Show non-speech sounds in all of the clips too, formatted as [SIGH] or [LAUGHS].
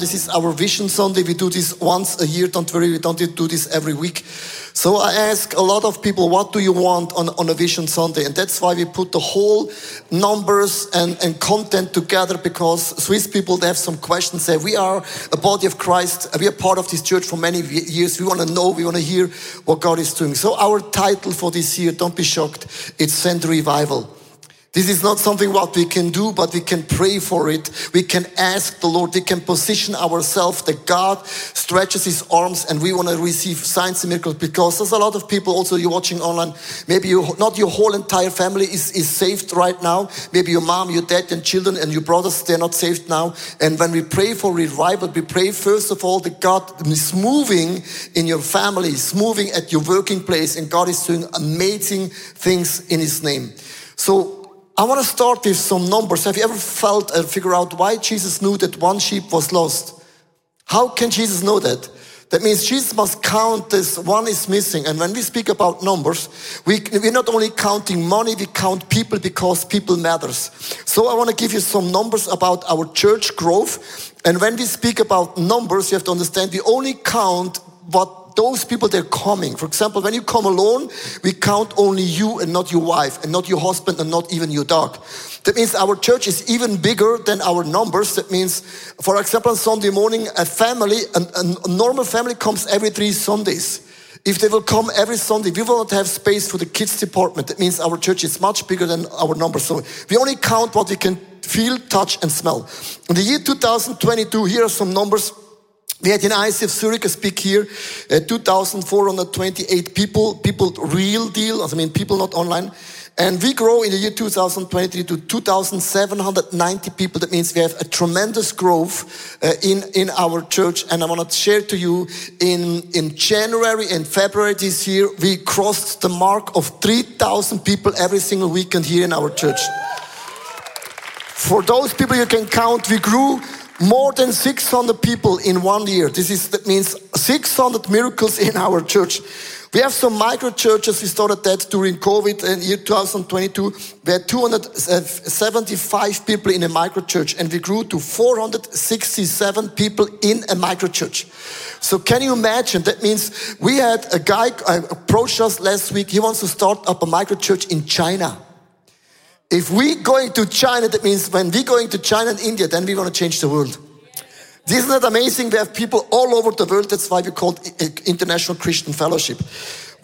This is our Vision Sunday. We do this once a year. Don't worry, we don't do this every week. So I ask a lot of people, what do you want on, on a Vision Sunday? And that's why we put the whole numbers and, and content together because Swiss people, they have some questions. Say, we are a body of Christ. We are part of this church for many years. We want to know, we want to hear what God is doing. So our title for this year, don't be shocked, it's Send Revival. This is not something what we can do, but we can pray for it. We can ask the Lord. We can position ourselves that God stretches his arms and we want to receive signs and miracles because there's a lot of people also you're watching online. Maybe you, not your whole entire family is, is saved right now. Maybe your mom, your dad and children and your brothers, they're not saved now. And when we pray for revival, we pray first of all that God is moving in your family, is moving at your working place and God is doing amazing things in his name. So I want to start with some numbers. Have you ever felt and figure out why Jesus knew that one sheep was lost? How can Jesus know that? That means Jesus must count this one is missing. And when we speak about numbers, we, we're not only counting money, we count people because people matters. So I want to give you some numbers about our church growth. And when we speak about numbers, you have to understand we only count what those people they're coming. For example, when you come alone, we count only you and not your wife, and not your husband, and not even your dog. That means our church is even bigger than our numbers. That means, for example, on Sunday morning, a family, a, a normal family comes every three Sundays. If they will come every Sunday, we will not have space for the kids department. That means our church is much bigger than our numbers. So we only count what we can feel, touch, and smell. In the year 2022, here are some numbers we had in ICF Zurich speak here, uh, 2,428 people, people real deal, I mean people not online. And we grow in the year 2023 to 2,790 people. That means we have a tremendous growth uh, in, in our church. And I want to share to you in, in January and February this year, we crossed the mark of 3,000 people every single weekend here in our church. For those people you can count, we grew more than 600 people in one year. This is, that means 600 miracles in our church. We have some micro churches. We started that during COVID in year 2022. We had 275 people in a micro church and we grew to 467 people in a micro church. So can you imagine? That means we had a guy uh, approached us last week. He wants to start up a micro church in China. If we going to China, that means when we going to China and India, then we want to change the world. Isn't that amazing? We have people all over the world. That's why we call it International Christian Fellowship.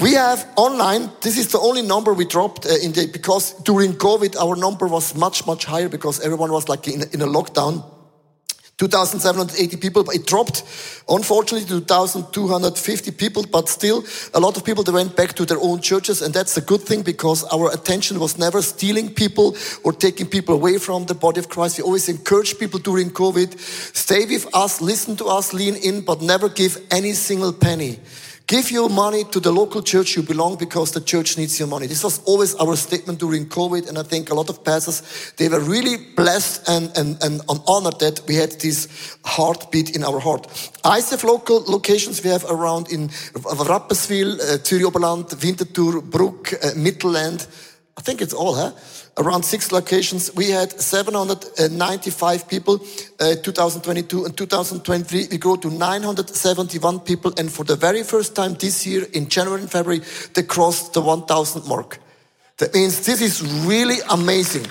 We have online, this is the only number we dropped uh, in the, because during COVID, our number was much, much higher because everyone was like in, in a lockdown. 2,780 people, it dropped, unfortunately, to 2,250 people, but still a lot of people, they went back to their own churches, and that's a good thing because our attention was never stealing people or taking people away from the body of Christ. We always encourage people during COVID, stay with us, listen to us, lean in, but never give any single penny. Give your money to the local church you belong because the church needs your money. This was always our statement during COVID, and I think a lot of pastors they were really blessed and, and, and honored that we had this heartbeat in our heart. ICF local locations we have around in Rapperswil, uh, Zürich Oberland, Winterthur, Bruck, uh, Mittelland. I think it's all, huh? Around six locations. We had 795 people, uh, 2022 and 2023. We grew to 971 people. And for the very first time this year in January and February, they crossed the 1000 mark. That means this is really amazing.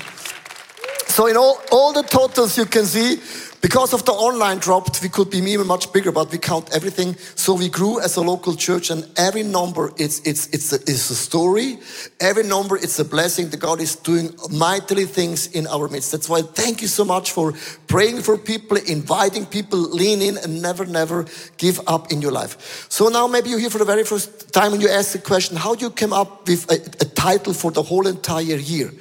So in all, all the totals you can see, because of the online dropped, we could be even much bigger, but we count everything. So we grew as a local church and every number, it's, it's, it's, a, it's a story. Every number, it's a blessing that God is doing mightily things in our midst. That's why thank you so much for praying for people, inviting people, lean in and never, never give up in your life. So now maybe you're here for the very first time and you ask the question, how do you come up with a, a title for the whole entire year?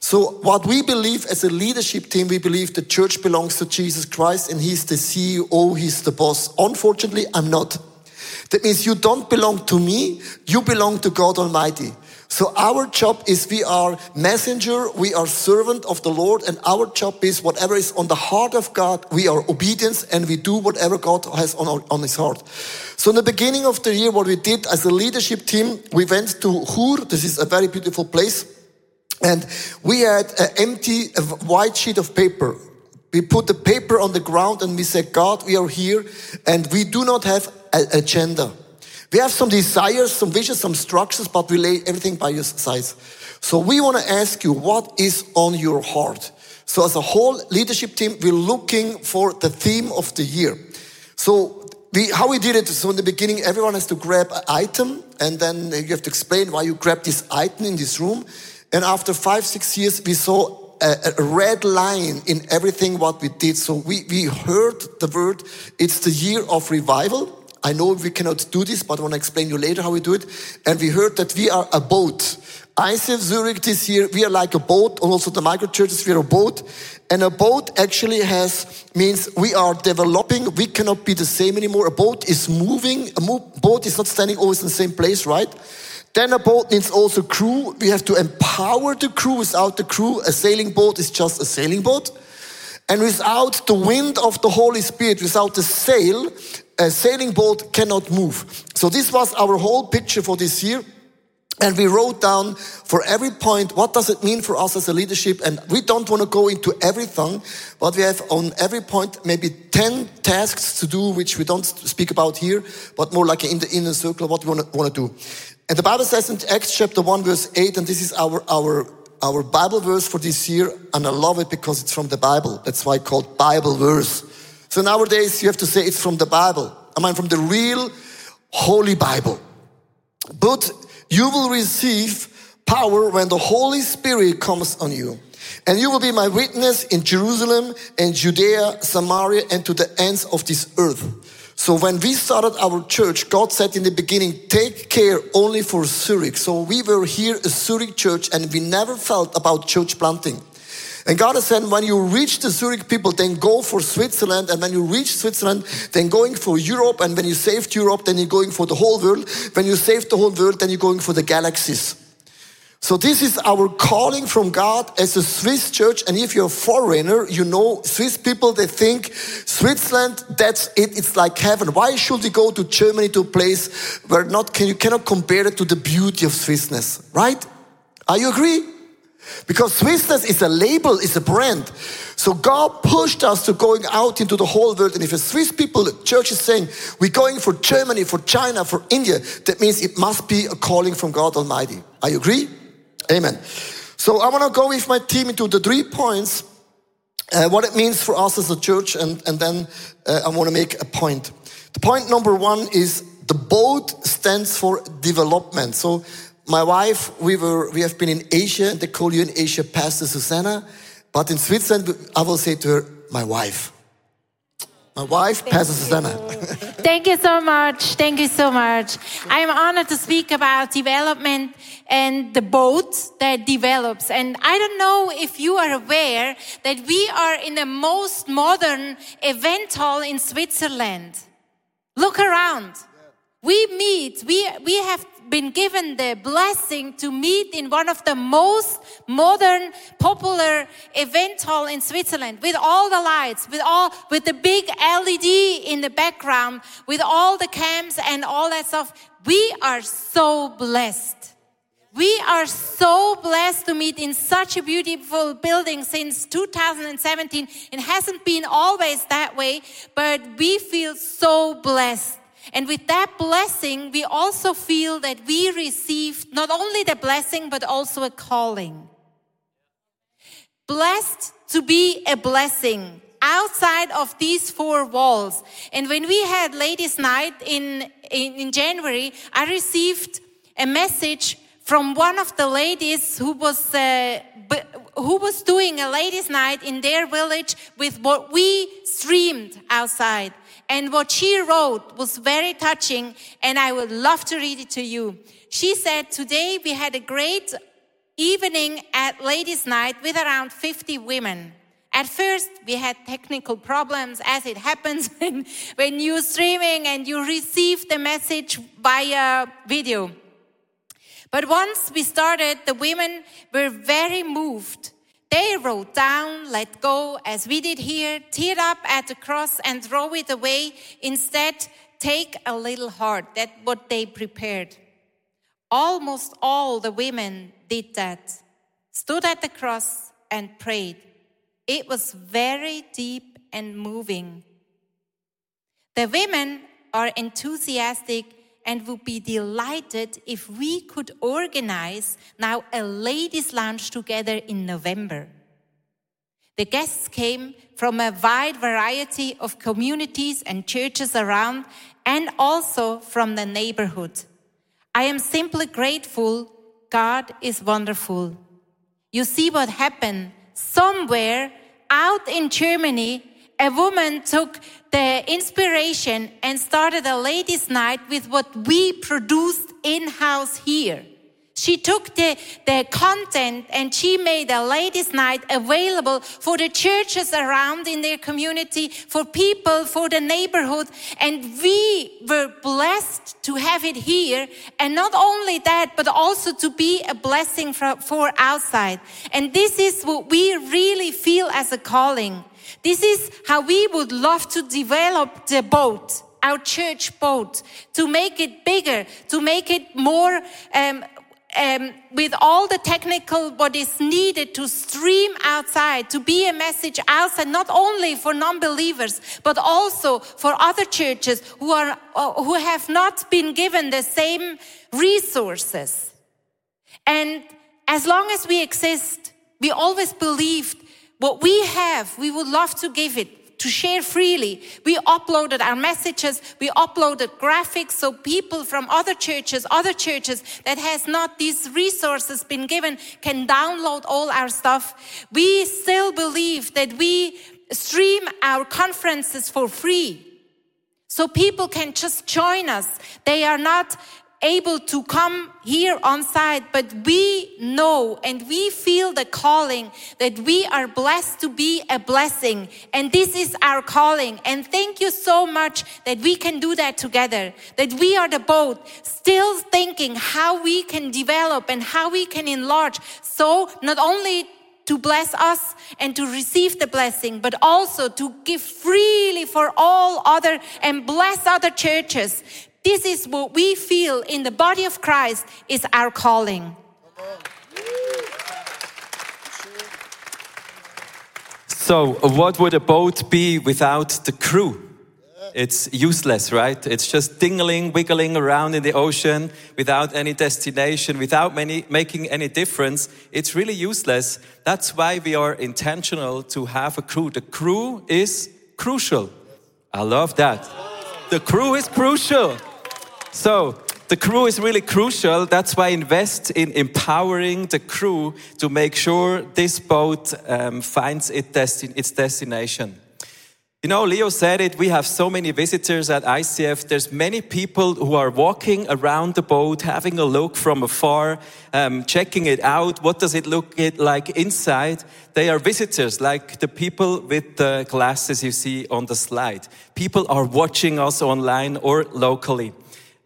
So, what we believe as a leadership team, we believe the church belongs to Jesus Christ and He's the CEO, He's the boss. Unfortunately, I'm not. That means you don't belong to me, you belong to God Almighty. So our job is we are messenger, we are servant of the Lord, and our job is whatever is on the heart of God, we are obedience and we do whatever God has on, our, on his heart. So in the beginning of the year, what we did as a leadership team, we went to Chur. This is a very beautiful place. And we had an empty a white sheet of paper, We put the paper on the ground and we said, God, we are here and we do not have an agenda. We have some desires, some visions, some structures, but we lay everything by your side. So we want to ask you, what is on your heart? So as a whole leadership team, we're looking for the theme of the year. So we, how we did it, so in the beginning, everyone has to grab an item and then you have to explain why you grabbed this item in this room. And after five, six years, we saw a, a, red line in everything what we did. So we, we heard the word, it's the year of revival. I know we cannot do this, but I want to explain you later how we do it. And we heard that we are a boat. ICF Zurich this year, we are like a boat, and also the micro churches, we are a boat. And a boat actually has, means we are developing, we cannot be the same anymore. A boat is moving, a boat is not standing always in the same place, right? Then a boat needs also crew. We have to empower the crew. Without the crew, a sailing boat is just a sailing boat. And without the wind of the Holy Spirit, without the sail, a sailing boat cannot move. So this was our whole picture for this year. And we wrote down for every point, what does it mean for us as a leadership? And we don't want to go into everything, but we have on every point maybe 10 tasks to do, which we don't speak about here, but more like in the inner circle, what we want to, want to do. And the Bible says in Acts chapter 1 verse 8, and this is our, our, our Bible verse for this year, and I love it because it's from the Bible. That's why it's called Bible verse. So nowadays you have to say it's from the Bible. I mean from the real Holy Bible. But you will receive power when the Holy Spirit comes on you. And you will be my witness in Jerusalem and Judea, Samaria, and to the ends of this earth. So when we started our church, God said in the beginning, take care only for Zurich. So we were here a Zurich church and we never felt about church planting. And God has said, when you reach the Zurich people, then go for Switzerland. And when you reach Switzerland, then going for Europe. And when you saved Europe, then you're going for the whole world. When you saved the whole world, then you're going for the galaxies. So this is our calling from God as a Swiss church. And if you're a foreigner, you know, Swiss people, they think Switzerland, that's it. It's like heaven. Why should we go to Germany to a place where not, can, you cannot compare it to the beauty of Swissness, right? Are you agree? Because Swissness is a label, is a brand. So God pushed us to going out into the whole world. And if a Swiss people, the church is saying, we're going for Germany, for China, for India, that means it must be a calling from God Almighty. Are you agree? Amen. So I want to go with my team into the three points, uh, what it means for us as a church, and, and then uh, I want to make a point. The point number one is the boat stands for development. So my wife, we were, we have been in Asia, and they call you in Asia Pastor Susanna. But in Switzerland, I will say to her, my wife. My wife, Thank Pastor Susanna. [LAUGHS] Thank you so much. Thank you so much. I am honored to speak about development and the boat that develops. And I don't know if you are aware that we are in the most modern event hall in Switzerland. Look around. We meet, we, we have been given the blessing to meet in one of the most modern, popular event hall in Switzerland with all the lights, with all, with the big LED in the background, with all the cams and all that stuff. We are so blessed. We are so blessed to meet in such a beautiful building since 2017. It hasn't been always that way, but we feel so blessed. And with that blessing, we also feel that we received not only the blessing, but also a calling. Blessed to be a blessing outside of these four walls. And when we had ladies' night in, in, in January, I received a message from one of the ladies who was uh, who was doing a ladies' night in their village with what we streamed outside. And what she wrote was very touching, and I would love to read it to you. She said, Today we had a great evening at Ladies' Night with around 50 women. At first, we had technical problems, as it happens [LAUGHS] when, you're streaming and you receive the message via video. But once we started, the women were very moved they wrote down, let go, as we did here, tear up at the cross and throw it away. Instead, take a little heart. That's what they prepared. Almost all the women did that, stood at the cross and prayed. It was very deep and moving. The women are enthusiastic and would be delighted if we could organize now a ladies' lunch together in November. The guests came from a wide variety of communities and churches around and also from the neighborhood. I am simply grateful. God is wonderful. You see what happened somewhere out in Germany. A woman took the inspiration and started a ladies' night with what we produced in house here. She took the, the content and she made a ladies' night available for the churches around in their community, for people, for the neighborhood. And we were blessed to have it here. And not only that, but also to be a blessing for, for outside. And this is what we really feel as a calling. This is how we would love to develop the boat our church boat to make it bigger, to make it more um, um, with all the technical what is needed to stream outside, to be a message outside, not only for non-believers, but also for other churches who are uh, who have not been given the same resources. And as long as we exist, we always believed what we have, we would love to give it to share freely. We uploaded our messages, we uploaded graphics so people from other churches, other churches that has not these resources been given can download all our stuff. We still believe that we stream our conferences for free. So people can just join us. They are not able to come here on site, but we know and we feel the calling that we are blessed to be a blessing. And this is our calling. And thank you so much that we can do that together, that we are the boat, still thinking how we can develop and how we can enlarge. So not only to bless us and to receive the blessing, but also to give freely for all other and bless other churches. This is what we feel in the body of Christ is our calling. So, what would a boat be without the crew? It's useless, right? It's just dingling, wiggling around in the ocean without any destination, without many, making any difference. It's really useless. That's why we are intentional to have a crew. The crew is crucial. I love that. The crew is crucial. So, the crew is really crucial. That's why I invest in empowering the crew to make sure this boat um, finds it desti its destination. You know, Leo said it, we have so many visitors at ICF. There's many people who are walking around the boat, having a look from afar, um, checking it out. What does it look like inside? They are visitors, like the people with the glasses you see on the slide. People are watching us online or locally.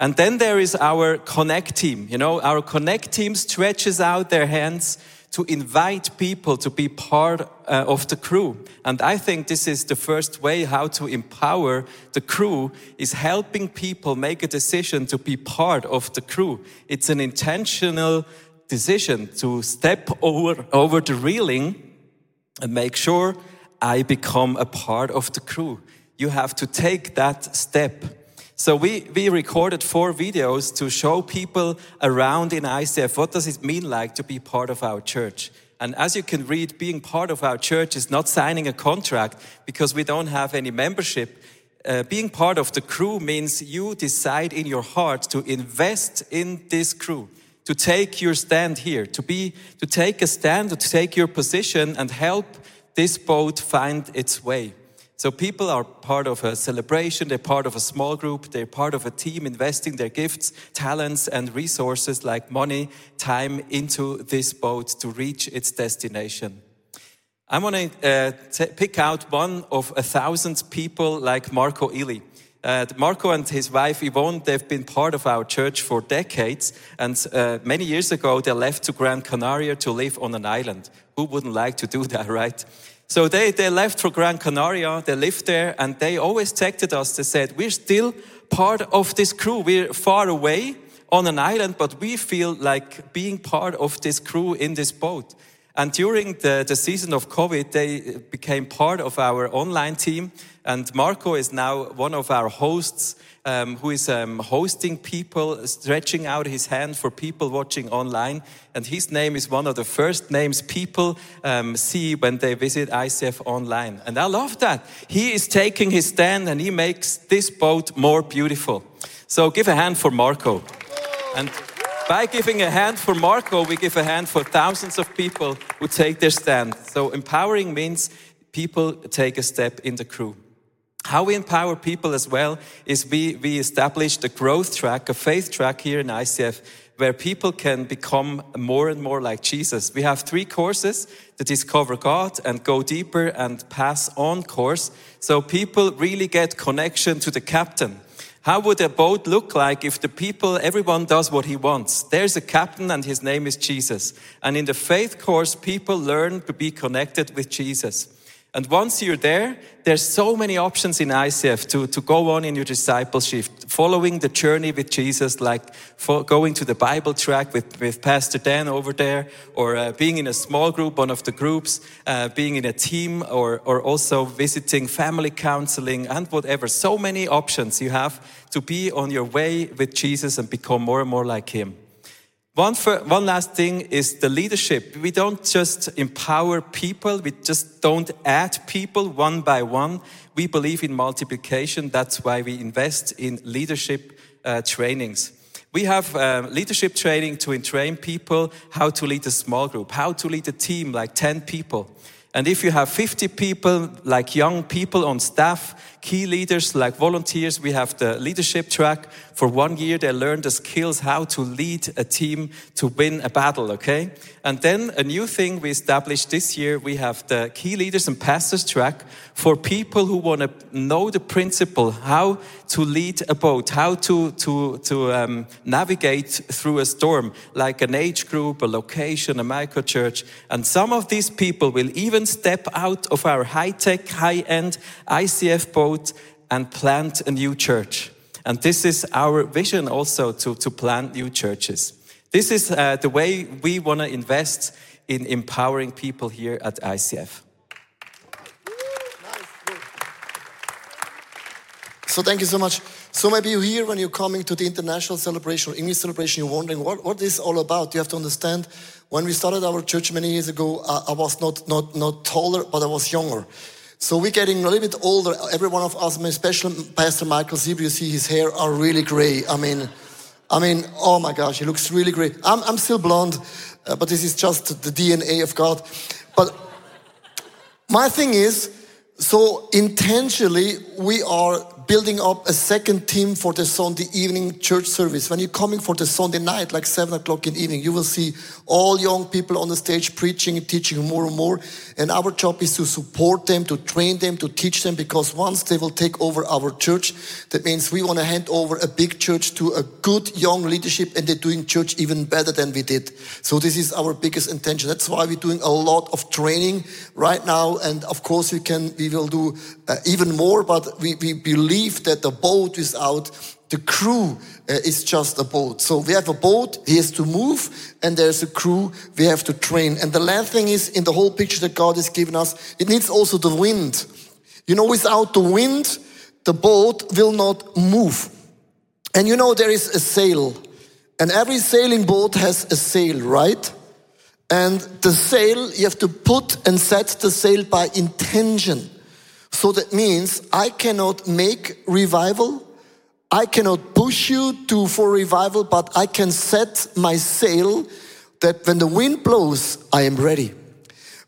And then there is our connect team. You know, our connect team stretches out their hands to invite people to be part uh, of the crew. And I think this is the first way how to empower the crew is helping people make a decision to be part of the crew. It's an intentional decision to step over, over the railing and make sure I become a part of the crew. You have to take that step. So we, we recorded four videos to show people around in ICF what does it mean like to be part of our church. And as you can read, being part of our church is not signing a contract because we don't have any membership. Uh, being part of the crew means you decide in your heart to invest in this crew, to take your stand here, to be, to take a stand, to take your position and help this boat find its way. So people are part of a celebration, they're part of a small group, they're part of a team investing their gifts, talents, and resources like money, time into this boat to reach its destination. I want to uh, pick out one of a thousand people like Marco Illy. Uh, Marco and his wife Yvonne, they've been part of our church for decades. And uh, many years ago, they left to Gran Canaria to live on an island. Who wouldn't like to do that, [LAUGHS] right? So they, they left for Gran Canaria, they lived there, and they always texted us. They said, We're still part of this crew. We're far away on an island, but we feel like being part of this crew in this boat. And during the, the season of COVID, they became part of our online team. And Marco is now one of our hosts um, who is um, hosting people, stretching out his hand for people watching online. And his name is one of the first names people um, see when they visit ICF online. And I love that. He is taking his stand and he makes this boat more beautiful. So give a hand for Marco. And by giving a hand for Marco, we give a hand for thousands of people who take their stand. So empowering means people take a step in the crew. How we empower people as well is we, we established a growth track, a faith track here in ICF where people can become more and more like Jesus. We have three courses, the Discover God and Go Deeper and Pass On course. So people really get connection to the captain. How would a boat look like if the people, everyone does what he wants? There's a captain and his name is Jesus. And in the faith course, people learn to be connected with Jesus. And once you're there, there's so many options in ICF to, to go on in your discipleship, following the journey with Jesus, like going to the Bible track with, with Pastor Dan over there, or uh, being in a small group, one of the groups, uh, being in a team, or, or also visiting family counseling and whatever. So many options you have to be on your way with Jesus and become more and more like Him. One, for, one last thing is the leadership. We don't just empower people, we just don't add people one by one. We believe in multiplication. That's why we invest in leadership uh, trainings. We have uh, leadership training to train people how to lead a small group, how to lead a team like 10 people. And if you have 50 people, like young people on staff, key leaders, like volunteers, we have the leadership track. For one year, they learn the skills how to lead a team to win a battle, okay? And then a new thing we established this year, we have the key leaders and pastors track for people who want to know the principle, how to lead a boat, how to, to, to um, navigate through a storm, like an age group, a location, a micro church. And some of these people will even step out of our high tech, high end ICF boat and plant a new church. And this is our vision also to, to plant new churches. This is uh, the way we want to invest in empowering people here at ICF. So thank you so much. So maybe you hear when you're coming to the international celebration or English celebration, you're wondering what, what what is all about. You have to understand when we started our church many years ago, I, I was not, not, not taller, but I was younger. So we're getting a little bit older. Every one of us, especially Pastor Michael Sieber, you see his hair are really gray. I mean, I mean, oh my gosh, he looks really great. I'm, I'm still blonde, uh, but this is just the DNA of God. But my thing is, so intentionally, we are building up a second team for the Sunday evening church service. When you're coming for the Sunday night, like seven o'clock in the evening, you will see all young people on the stage preaching and teaching more and more. And our job is to support them, to train them, to teach them, because once they will take over our church, that means we want to hand over a big church to a good young leadership and they're doing church even better than we did. So this is our biggest intention. That's why we're doing a lot of training right now. And of course, we can, we will do uh, even more, but we, we believe that the boat without the crew uh, is just a boat. So we have a boat, he has to move, and there's a crew we have to train. And the last thing is, in the whole picture that God has given us, it needs also the wind. You know, without the wind, the boat will not move. And you know, there is a sail, and every sailing boat has a sail, right? And the sail, you have to put and set the sail by intention. So that means I cannot make revival. I cannot push you to for revival, but I can set my sail that when the wind blows, I am ready.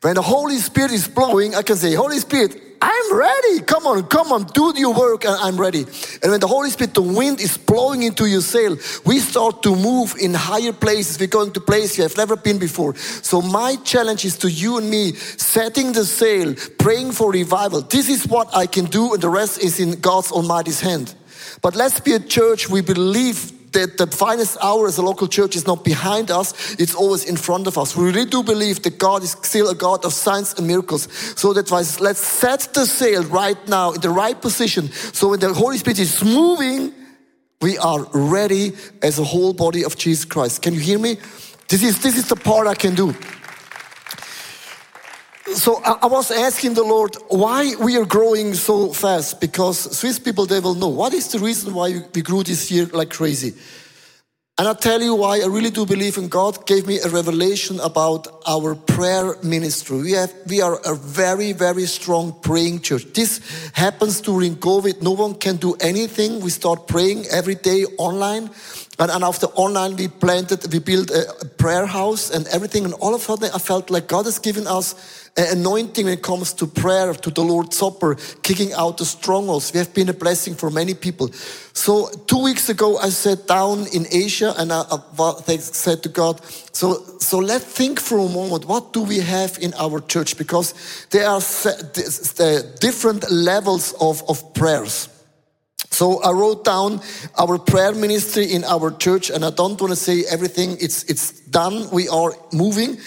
When the Holy Spirit is blowing, I can say, Holy Spirit, I'm ready. Come on, come on, do your work, and I'm ready. And when the Holy Spirit, the wind is blowing into your sail, we start to move in higher places. We're going to places you have never been before. So my challenge is to you and me, setting the sail, praying for revival. This is what I can do, and the rest is in God's Almighty's hand. But let's be a church we believe that the finest hour as a local church is not behind us, it's always in front of us. We really do believe that God is still a God of signs and miracles. So that's why let's set the sail right now in the right position. So when the Holy Spirit is moving, we are ready as a whole body of Jesus Christ. Can you hear me? This is, this is the part I can do. So I, I was asking the Lord why we are growing so fast because Swiss people they will know what is the reason why we grew this year like crazy. And I'll tell you why I really do believe in God gave me a revelation about our prayer ministry. We have, we are a very, very strong praying church. This happens during COVID. No one can do anything. We start praying every day online. And, and after online, we planted, we built a, prayer house and everything. And all of a sudden, I felt like God has given us an anointing when it comes to prayer, to the Lord's Supper, kicking out the strongholds. We have been a blessing for many people. So two weeks ago, I sat down in Asia and I, I said to God, so, so let's think for a moment, what do we have in our church? Because there are different levels of, of prayers. So I wrote down our prayer ministry in our church, and I don't want to say everything, it's, it's done, we are moving,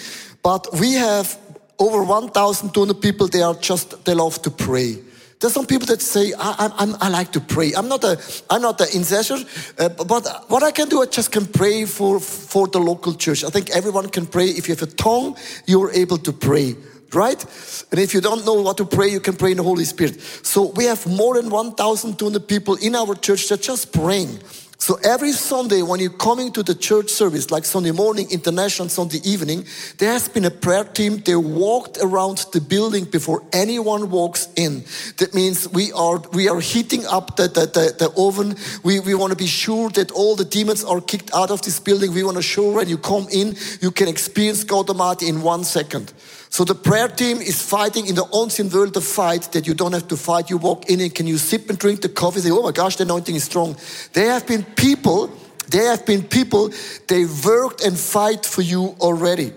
but we have over 1,200 people, they are just, they love to pray. There's some people that say, I, I, I like to pray. I'm not a, I'm not an intercessor, uh, but what I can do, I just can pray for, for the local church. I think everyone can pray. If you have a tongue, you're able to pray right? And if you don't know what to pray, you can pray in the Holy Spirit. So we have more than 1,200 people in our church that just praying. So every Sunday when you're coming to the church service, like Sunday morning, international Sunday evening, there has been a prayer team. They walked around the building before anyone walks in. That means we are, we are heating up the, the, the, the oven. We, we want to be sure that all the demons are kicked out of this building. We want to show when you come in, you can experience God Almighty in one second. So the prayer team is fighting in the unseen world the fight that you don't have to fight. You walk in and can you sip and drink the coffee? Say, oh my gosh, the anointing is strong. There have been people, there have been people, they worked and fight for you already.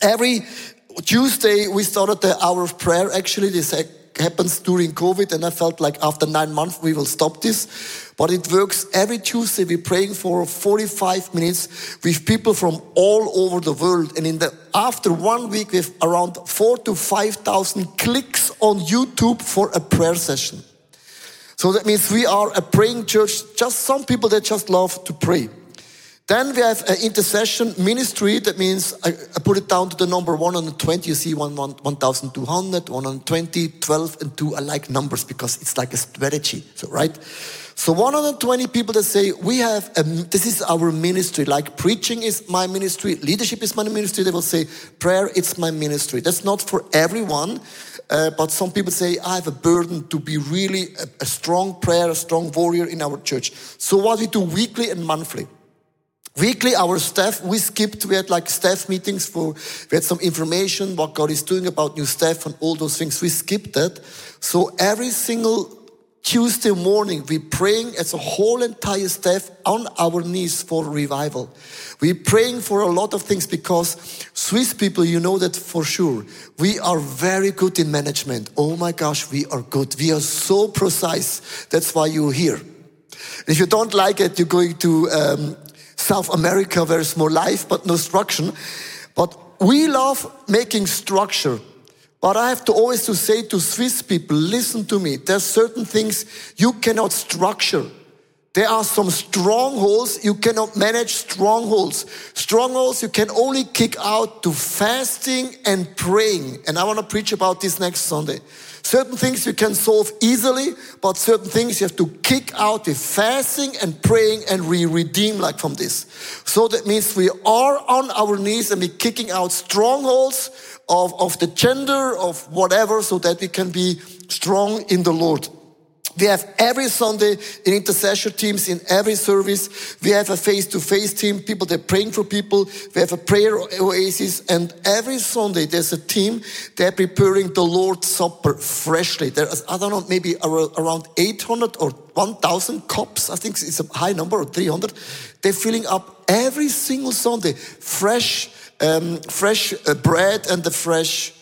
Every Tuesday we started the hour of prayer. Actually, this happens during COVID, and I felt like after nine months we will stop this. But it works every Tuesday. We're praying for 45 minutes with people from all over the world. And in the, after one week, we have around four to 5,000 clicks on YouTube for a prayer session. So that means we are a praying church, just some people that just love to pray. Then we have an intercession ministry. That means I, I put it down to the number 120. You see 1, 1, 1,200, 120, 12, and 2. I like numbers because it's like a strategy. So, right? So 120 people that say, we have, a, this is our ministry, like preaching is my ministry, leadership is my ministry. They will say, prayer, it's my ministry. That's not for everyone. Uh, but some people say, I have a burden to be really a, a strong prayer, a strong warrior in our church. So what we do weekly and monthly. Weekly, our staff, we skipped, we had like staff meetings for, we had some information, what God is doing about new staff and all those things. We skipped that. So every single Tuesday morning, we're praying as a whole entire staff on our knees for revival. We're praying for a lot of things because Swiss people, you know that for sure. We are very good in management. Oh my gosh, we are good. We are so precise. That's why you're here. If you don't like it, you're going to um, South America, where there's more life, but no structure. But we love making structure. But I have to always to say to Swiss people, listen to me. There's certain things you cannot structure. There are some strongholds. You cannot manage strongholds. Strongholds you can only kick out to fasting and praying. And I want to preach about this next Sunday. Certain things you can solve easily, but certain things you have to kick out with fasting and praying and we redeem like from this. So that means we are on our knees and we're kicking out strongholds of, of the gender, of whatever, so that we can be strong in the Lord. We have every Sunday in intercession teams in every service. We have a face-to-face team, people that are praying for people. We have a prayer oasis, and every Sunday there's a team they're preparing the Lord's Supper freshly. There's I don't know maybe around 800 or 1,000 cups. I think it's a high number or 300. They're filling up every single Sunday fresh, um, fresh uh, bread and the fresh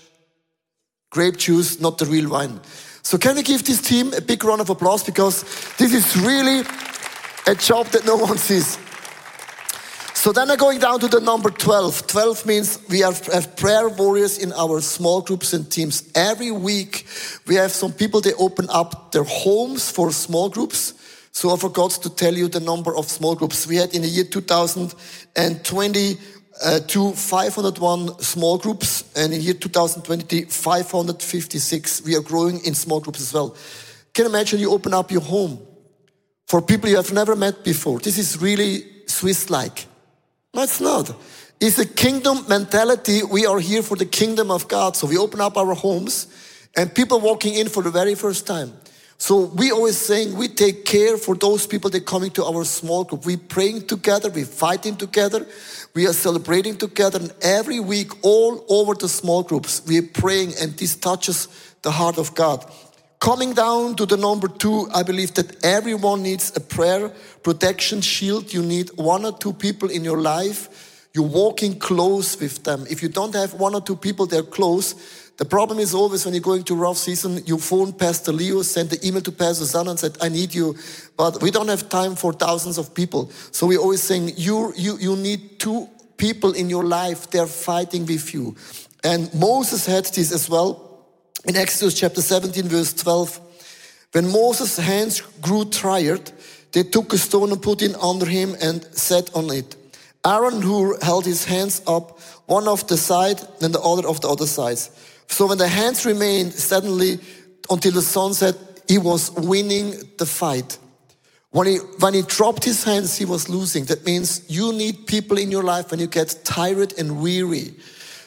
grape juice, not the real wine. So can we give this team a big round of applause because this is really a job that no one sees. So then I'm going down to the number 12. 12 means we have, have, prayer warriors in our small groups and teams. Every week we have some people, they open up their homes for small groups. So I forgot to tell you the number of small groups. We had in the year 2020 uh, to 501 small groups, and in year 2020, 556. We are growing in small groups as well. Can you imagine you open up your home for people you have never met before? This is really Swiss-like. No, it's not. It's a kingdom mentality. We are here for the kingdom of God. So we open up our homes and people walking in for the very first time. So we always saying we take care for those people that coming to our small group. We praying together, we fighting together, we are celebrating together, and every week all over the small groups we are praying, and this touches the heart of God. Coming down to the number two, I believe that everyone needs a prayer protection shield. You need one or two people in your life. You're walking close with them. If you don't have one or two people, they're close. The problem is always when you're going to rough season, you phone Pastor Leo, send the email to Pastor Zan and said, I need you. But we don't have time for thousands of people. So we're always saying, you, you, you need two people in your life. They're fighting with you. And Moses had this as well. In Exodus chapter 17, verse 12, when Moses' hands grew tired, they took a stone and put it under him and sat on it. Aaron who held his hands up, one of the side and the other of the other side. So when the hands remained suddenly until the sunset, he was winning the fight. When he, when he dropped his hands, he was losing. That means you need people in your life when you get tired and weary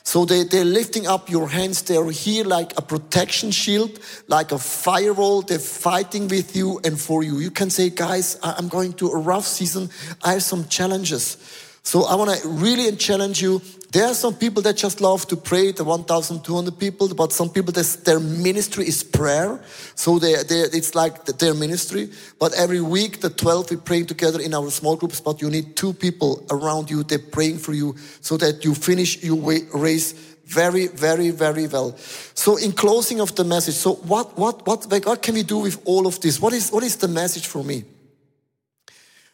so they, they're lifting up your hands. They're here like a protection shield, like a firewall. They're fighting with you and for you. You can say, guys, I'm going to a rough season. I have some challenges. So I want to really challenge you. There are some people that just love to pray, the 1,200 people, but some people, their ministry is prayer. So they, they, it's like their ministry. But every week, the 12, we pray together in our small groups, but you need two people around you. They're praying for you so that you finish your race very, very, very well. So in closing of the message, so what, what, what, what can we do with all of this? What is, what is the message for me?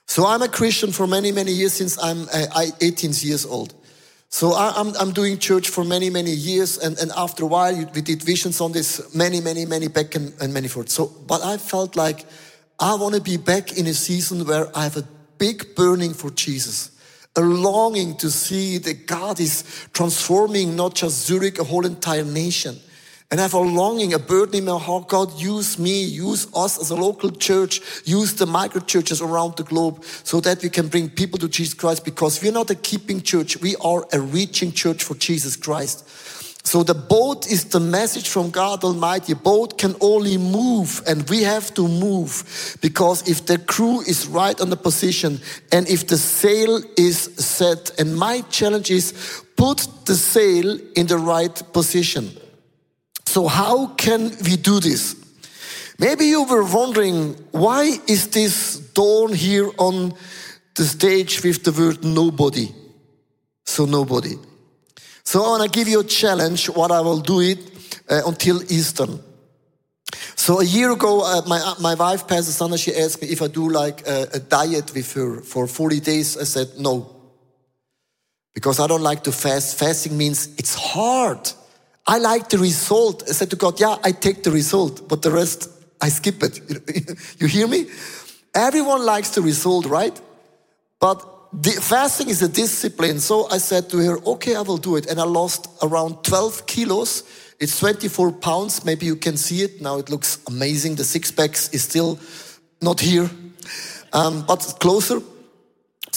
So I'm a Christian for many, many years since I'm uh, 18 years old. So I'm, I'm doing church for many, many years. And, and after a while, we did visions on this many, many, many back and, and many forth. So, but I felt like I want to be back in a season where I have a big burning for Jesus. A longing to see that God is transforming not just Zurich, a whole entire nation. And I have a longing, a burden in my heart. God, use me, use us as a local church, use the micro churches around the globe so that we can bring people to Jesus Christ because we're not a keeping church. We are a reaching church for Jesus Christ. So the boat is the message from God Almighty. A boat can only move and we have to move because if the crew is right on the position and if the sail is set and my challenge is put the sail in the right position. So how can we do this? Maybe you were wondering, why is this dawn here on the stage with the word nobody? So nobody. So I want to give you a challenge, what I will do it uh, until Easter. So a year ago, uh, my, uh, my wife, Pastor Sana, she asked me if I do like a, a diet with her for 40 days. I said no. Because I don't like to fast. Fasting means it's hard. I like the result. I said to God, yeah, I take the result, but the rest, I skip it. [LAUGHS] you hear me? Everyone likes the result, right? But the fasting is a discipline. So I said to her, okay, I will do it. And I lost around 12 kilos. It's 24 pounds. Maybe you can see it. Now it looks amazing. The six packs is still not here, um, but closer.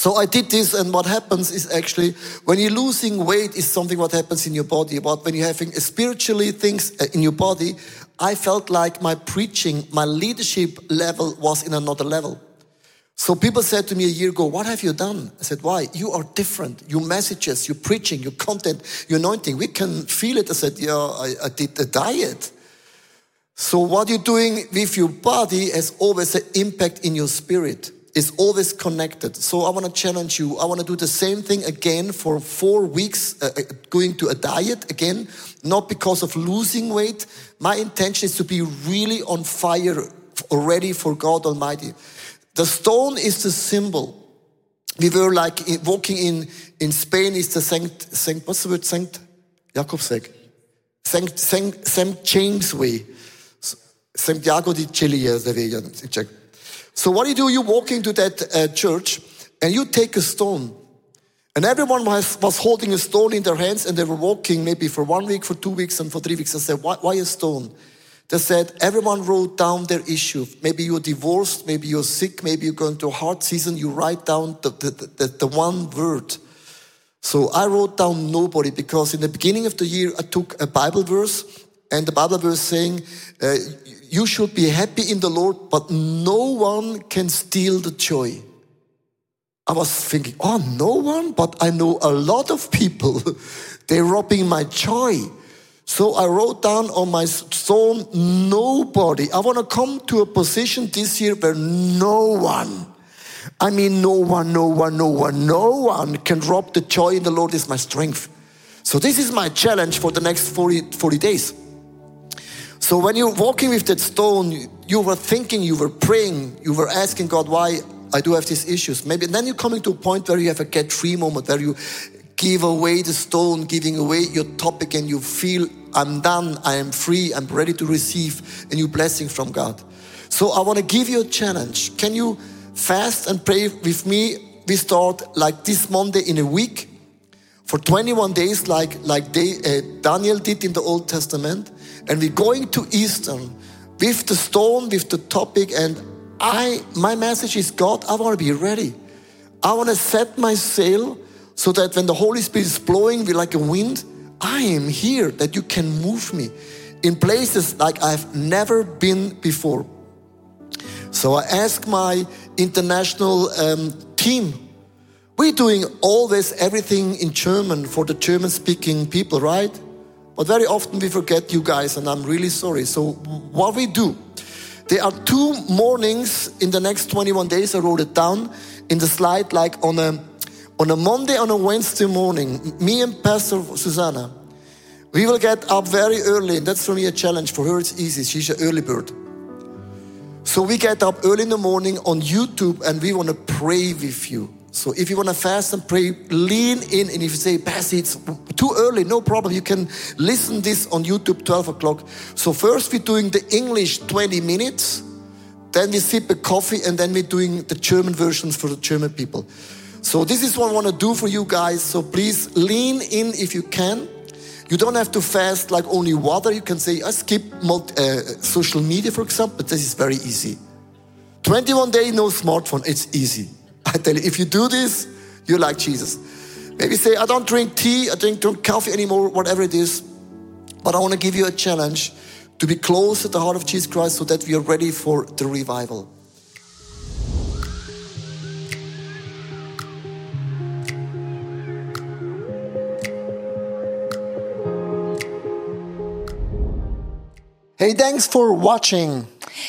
So I did this, and what happens is actually when you're losing weight is something what happens in your body. But when you're having spiritually things uh, in your body, I felt like my preaching, my leadership level was in another level. So people said to me a year ago, what have you done? I said, why? You are different. Your messages, your preaching, your content, your anointing, we can feel it. I said, yeah, I, I did a diet. So what you're doing with your body has always an impact in your spirit is always connected. So I want to challenge you. I want to do the same thing again for four weeks, uh, uh, going to a diet again, not because of losing weight. My intention is to be really on fire already for God Almighty. The stone is the symbol. We were like walking in, in Spain is the Saint, Saint, what's the word? Saint Jakobsweg. Saint, Saint, Saint James Way. Santiago di Chile, the way, so what do you do? You walk into that uh, church and you take a stone And everyone was, was holding a stone in their hands and they were walking maybe for one week, for two weeks, and for three weeks. I said, why, why a stone? They said, everyone wrote down their issue. Maybe you're divorced, maybe you're sick, maybe you're going through a hard season. You write down the, the, the, the one word. So I wrote down nobody because in the beginning of the year I took a Bible verse and the Bible verse saying, uh, you should be happy in the Lord, but no one can steal the joy. I was thinking, oh, no one, but I know a lot of people. [LAUGHS] They're robbing my joy. So I wrote down on my stone, nobody. I want to come to a position this year where no one, I mean, no one, no one, no one, no one can rob the joy in the Lord is my strength. So this is my challenge for the next 40, 40 days. So when you're walking with that stone, you were thinking, you were praying, you were asking God, why I do have these issues. Maybe then you're coming to a point where you have a get free moment, where you give away the stone, giving away your topic, and you feel, I'm done, I am free, I'm ready to receive a new blessing from God. So I want to give you a challenge. Can you fast and pray with me? We start like this Monday in a week for 21 days, like, like they, uh, Daniel did in the Old Testament. And we're going to Easter with the stone, with the topic. And I, my message is God, I want to be ready. I want to set my sail so that when the Holy Spirit is blowing me like a wind, I am here, that you can move me in places like I've never been before. So I ask my international um, team, we're doing always everything in German for the German speaking people, right? But very often we forget you guys, and I'm really sorry. So, what we do, there are two mornings in the next 21 days. I wrote it down in the slide, like on a on a Monday, on a Wednesday morning. Me and Pastor Susanna, we will get up very early, and that's for me a challenge. For her, it's easy. She's an early bird. So we get up early in the morning on YouTube, and we want to pray with you. So if you want to fast and pray, lean in. And if you say, Pastor, it's too early, no problem. You can listen this on YouTube 12 o'clock. So first we're doing the English 20 minutes. Then we sip a coffee and then we're doing the German versions for the German people. So this is what I want to do for you guys. So please lean in if you can. You don't have to fast like only water. You can say, I skip uh, social media, for example. But this is very easy. 21 day, no smartphone. It's easy. I tell you, if you do this, you're like Jesus. Maybe say, I don't drink tea, I drink, drink coffee anymore, whatever it is. But I want to give you a challenge to be close to the heart of Jesus Christ so that we are ready for the revival. Hey, thanks for watching.